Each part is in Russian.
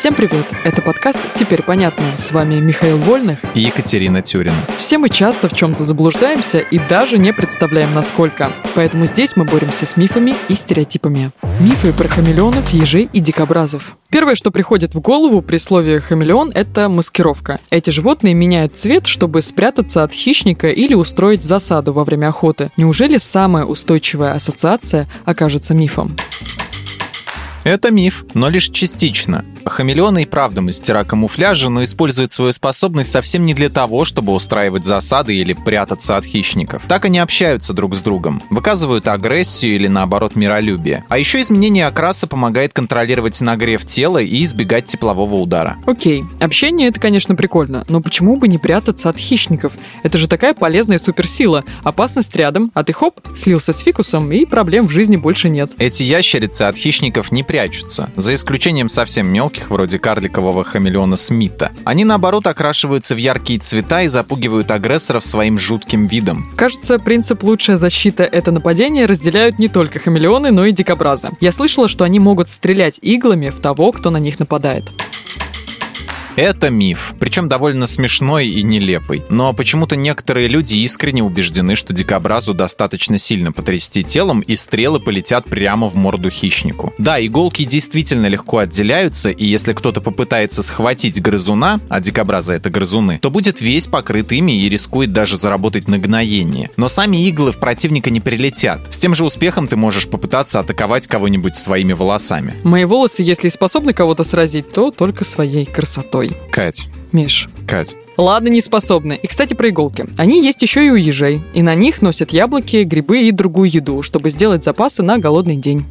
Всем привет! Это подкаст «Теперь понятно». С вами Михаил Вольных и Екатерина Тюрина. Все мы часто в чем-то заблуждаемся и даже не представляем, насколько. Поэтому здесь мы боремся с мифами и стереотипами. Мифы про хамелеонов, ежей и дикобразов. Первое, что приходит в голову при слове «хамелеон» — это маскировка. Эти животные меняют цвет, чтобы спрятаться от хищника или устроить засаду во время охоты. Неужели самая устойчивая ассоциация окажется мифом? Это миф, но лишь частично. Хамелеоны и правда мастера камуфляжа, но используют свою способность совсем не для того, чтобы устраивать засады или прятаться от хищников. Так они общаются друг с другом, выказывают агрессию или наоборот миролюбие. А еще изменение окраса помогает контролировать нагрев тела и избегать теплового удара. Окей, общение это, конечно, прикольно, но почему бы не прятаться от хищников? Это же такая полезная суперсила. Опасность рядом, а ты хоп, слился с фикусом, и проблем в жизни больше нет. Эти ящерицы от хищников не прячутся, за исключением совсем мелких, вроде карликового хамелеона Смита. Они, наоборот, окрашиваются в яркие цвета и запугивают агрессоров своим жутким видом. Кажется, принцип «лучшая защита — это нападение» разделяют не только хамелеоны, но и дикобразы. Я слышала, что они могут стрелять иглами в того, кто на них нападает. Это миф, причем довольно смешной и нелепый. Но почему-то некоторые люди искренне убеждены, что дикобразу достаточно сильно потрясти телом, и стрелы полетят прямо в морду хищнику. Да, иголки действительно легко отделяются, и если кто-то попытается схватить грызуна, а дикобраза это грызуны, то будет весь покрыт ими и рискует даже заработать нагноение. Но сами иглы в противника не прилетят. С тем же успехом ты можешь попытаться атаковать кого-нибудь своими волосами. Мои волосы, если способны кого-то сразить, то только своей красотой крутой. Кать. Миш. Кать. Ладно, не способны. И, кстати, про иголки. Они есть еще и у ежей. И на них носят яблоки, грибы и другую еду, чтобы сделать запасы на голодный день.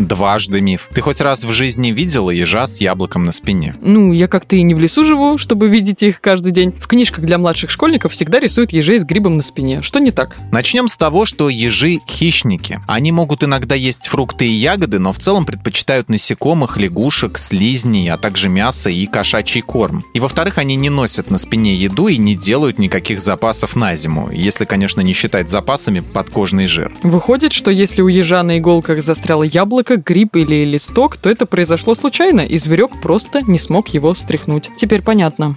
Дважды миф. Ты хоть раз в жизни видела ежа с яблоком на спине? Ну, я как-то и не в лесу живу, чтобы видеть их каждый день. В книжках для младших школьников всегда рисуют ежей с грибом на спине. Что не так? Начнем с того, что ежи — хищники. Они могут иногда есть фрукты и ягоды, но в целом предпочитают насекомых, лягушек, слизней, а также мясо и кошачий корм. И во-вторых, они не носят на спине еду и не делают никаких запасов на зиму, если, конечно, не считать запасами подкожный жир. Выходит, что если у ежа на иголках застряло яблоко, яблоко, гриб или листок, то это произошло случайно, и зверек просто не смог его встряхнуть. Теперь понятно.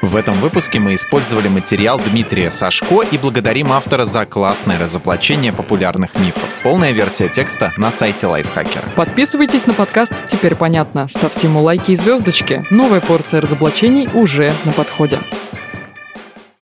В этом выпуске мы использовали материал Дмитрия Сашко и благодарим автора за классное разоблачение популярных мифов. Полная версия текста на сайте Лайфхакера. Подписывайтесь на подкаст «Теперь понятно». Ставьте ему лайки и звездочки. Новая порция разоблачений уже на подходе.